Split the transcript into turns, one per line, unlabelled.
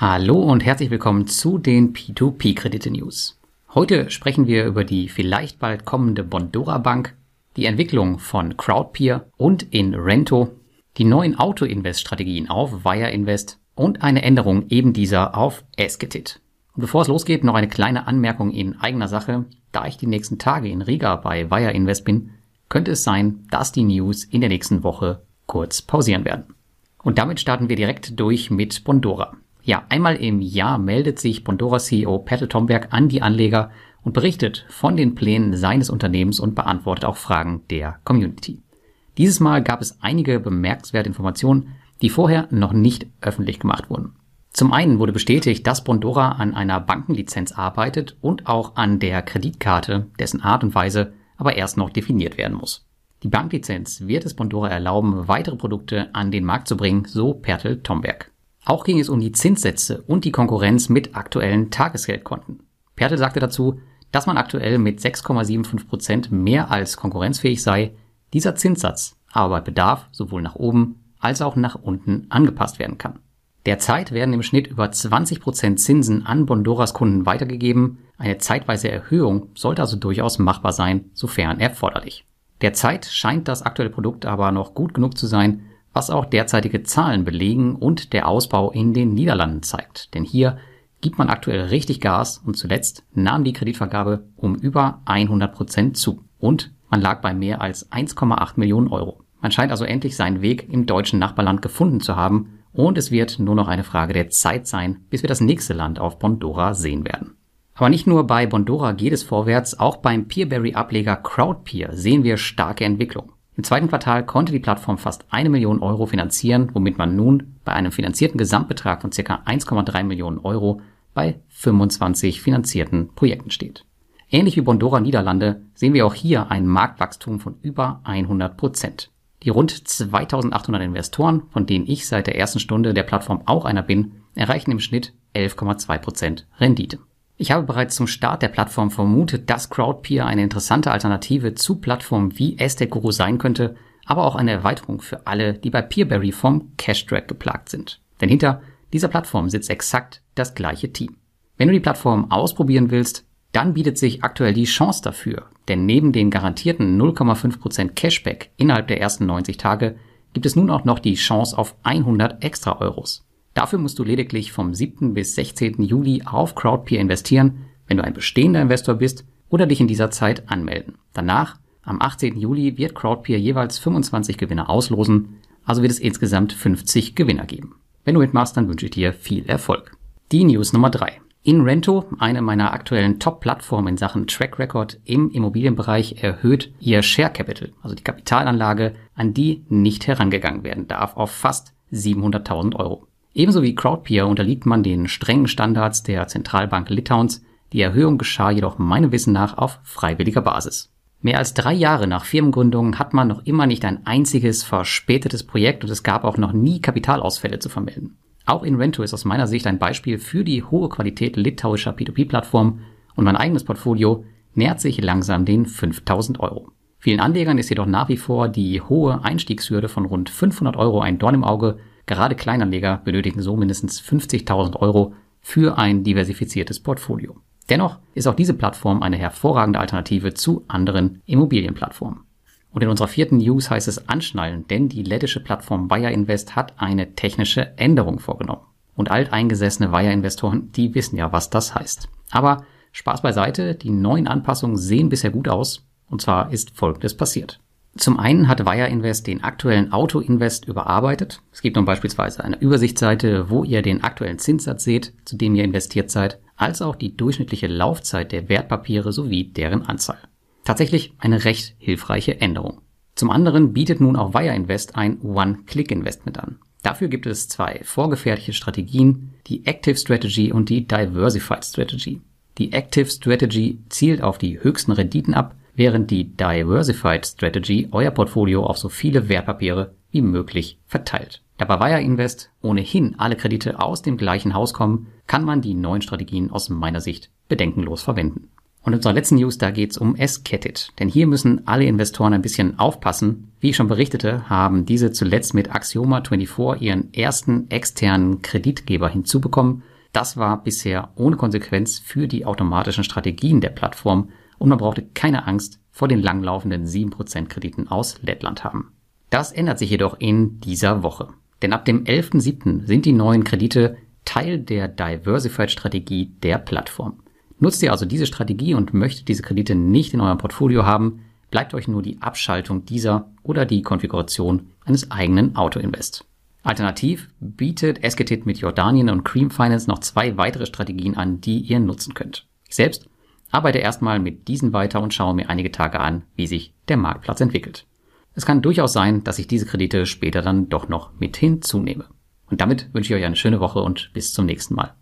Hallo und herzlich willkommen zu den P2P-Kredite-News. Heute sprechen wir über die vielleicht bald kommende Bondora Bank, die Entwicklung von Crowdpeer und in Rento, die neuen Auto-Invest-Strategien auf Wire Invest und eine Änderung eben dieser auf Esketit. Und bevor es losgeht, noch eine kleine Anmerkung in eigener Sache. Da ich die nächsten Tage in Riga bei Wire Invest bin, könnte es sein, dass die News in der nächsten Woche kurz pausieren werden. Und damit starten wir direkt durch mit Bondora. Ja, einmal im Jahr meldet sich Bondora CEO Petal Tomberg an die Anleger und berichtet von den Plänen seines Unternehmens und beantwortet auch Fragen der Community. Dieses Mal gab es einige bemerkenswerte Informationen, die vorher noch nicht öffentlich gemacht wurden. Zum einen wurde bestätigt, dass Bondora an einer Bankenlizenz arbeitet und auch an der Kreditkarte, dessen Art und Weise aber erst noch definiert werden muss. Die Banklizenz wird es Bondora erlauben, weitere Produkte an den Markt zu bringen, so Pertel Tomberg. Auch ging es um die Zinssätze und die Konkurrenz mit aktuellen Tagesgeldkonten. Pertel sagte dazu, dass man aktuell mit 6,75 Prozent mehr als konkurrenzfähig sei, dieser Zinssatz aber bei Bedarf sowohl nach oben als auch nach unten angepasst werden kann. Derzeit werden im Schnitt über 20 Prozent Zinsen an Bondoras Kunden weitergegeben. Eine zeitweise Erhöhung sollte also durchaus machbar sein, sofern erforderlich. Derzeit scheint das aktuelle Produkt aber noch gut genug zu sein, was auch derzeitige Zahlen belegen und der Ausbau in den Niederlanden zeigt. Denn hier gibt man aktuell richtig Gas und zuletzt nahm die Kreditvergabe um über 100 Prozent zu und man lag bei mehr als 1,8 Millionen Euro. Man scheint also endlich seinen Weg im deutschen Nachbarland gefunden zu haben und es wird nur noch eine Frage der Zeit sein, bis wir das nächste Land auf Bondora sehen werden. Aber nicht nur bei Bondora geht es vorwärts, auch beim Peerberry-Ableger Crowdpeer sehen wir starke Entwicklung. Im zweiten Quartal konnte die Plattform fast eine Million Euro finanzieren, womit man nun bei einem finanzierten Gesamtbetrag von ca. 1,3 Millionen Euro bei 25 finanzierten Projekten steht. Ähnlich wie Bondora Niederlande sehen wir auch hier ein Marktwachstum von über 100 Prozent. Die rund 2800 Investoren, von denen ich seit der ersten Stunde der Plattform auch einer bin, erreichen im Schnitt 11,2 Prozent Rendite. Ich habe bereits zum Start der Plattform vermutet, dass Crowdpeer eine interessante Alternative zu Plattformen wie Aztec Guru sein könnte, aber auch eine Erweiterung für alle, die bei Peerberry vom Cash-Track geplagt sind. Denn hinter dieser Plattform sitzt exakt das gleiche Team. Wenn du die Plattform ausprobieren willst, dann bietet sich aktuell die Chance dafür, denn neben den garantierten 0,5% Cashback innerhalb der ersten 90 Tage gibt es nun auch noch die Chance auf 100 extra Euros. Dafür musst du lediglich vom 7. bis 16. Juli auf Crowdpeer investieren, wenn du ein bestehender Investor bist oder dich in dieser Zeit anmelden. Danach, am 18. Juli, wird Crowdpeer jeweils 25 Gewinner auslosen, also wird es insgesamt 50 Gewinner geben. Wenn du mitmachst, dann wünsche ich dir viel Erfolg. Die News Nummer 3. InRento, eine meiner aktuellen Top-Plattformen in Sachen Track Record im Immobilienbereich, erhöht ihr Share Capital, also die Kapitalanlage, an die nicht herangegangen werden darf, auf fast 700.000 Euro. Ebenso wie Crowdpeer unterliegt man den strengen Standards der Zentralbank Litauens. Die Erhöhung geschah jedoch meinem Wissen nach auf freiwilliger Basis. Mehr als drei Jahre nach Firmengründung hat man noch immer nicht ein einziges verspätetes Projekt und es gab auch noch nie Kapitalausfälle zu vermelden. Auch Inrento ist aus meiner Sicht ein Beispiel für die hohe Qualität litauischer P2P-Plattform und mein eigenes Portfolio nähert sich langsam den 5000 Euro. Vielen Anlegern ist jedoch nach wie vor die hohe Einstiegshürde von rund 500 Euro ein Dorn im Auge, Gerade Kleinanleger benötigen so mindestens 50.000 Euro für ein diversifiziertes Portfolio. Dennoch ist auch diese Plattform eine hervorragende Alternative zu anderen Immobilienplattformen. Und in unserer vierten News heißt es anschnallen, denn die lettische Plattform Wire Invest hat eine technische Änderung vorgenommen. Und alteingesessene Wire Investoren, die wissen ja, was das heißt. Aber Spaß beiseite, die neuen Anpassungen sehen bisher gut aus. Und zwar ist Folgendes passiert. Zum einen hat Wire Invest den aktuellen Auto Invest überarbeitet. Es gibt nun beispielsweise eine Übersichtsseite, wo ihr den aktuellen Zinssatz seht, zu dem ihr investiert seid, als auch die durchschnittliche Laufzeit der Wertpapiere sowie deren Anzahl. Tatsächlich eine recht hilfreiche Änderung. Zum anderen bietet nun auch Wire Invest ein One-Click-Investment an. Dafür gibt es zwei vorgefertigte Strategien, die Active Strategy und die Diversified Strategy. Die Active Strategy zielt auf die höchsten Renditen ab, während die Diversified Strategy euer Portfolio auf so viele Wertpapiere wie möglich verteilt. Da bei Wire Invest ohnehin alle Kredite aus dem gleichen Haus kommen, kann man die neuen Strategien aus meiner Sicht bedenkenlos verwenden. Und in unserer letzten News, da geht's um S-Kettit. Denn hier müssen alle Investoren ein bisschen aufpassen. Wie ich schon berichtete, haben diese zuletzt mit Axioma 24 ihren ersten externen Kreditgeber hinzubekommen. Das war bisher ohne Konsequenz für die automatischen Strategien der Plattform und man brauchte keine Angst vor den langlaufenden 7% Krediten aus Lettland haben. Das ändert sich jedoch in dieser Woche. Denn ab dem 11.07. sind die neuen Kredite Teil der Diversified Strategie der Plattform. Nutzt ihr also diese Strategie und möchtet diese Kredite nicht in eurem Portfolio haben, bleibt euch nur die Abschaltung dieser oder die Konfiguration eines eigenen Auto-Invest. Alternativ bietet Esketit mit Jordanien und Cream Finance noch zwei weitere Strategien an, die ihr nutzen könnt. Ich selbst arbeite erstmal mit diesen weiter und schaue mir einige Tage an, wie sich der Marktplatz entwickelt. Es kann durchaus sein, dass ich diese Kredite später dann doch noch mit hinzunehme. Und damit wünsche ich euch eine schöne Woche und bis zum nächsten Mal.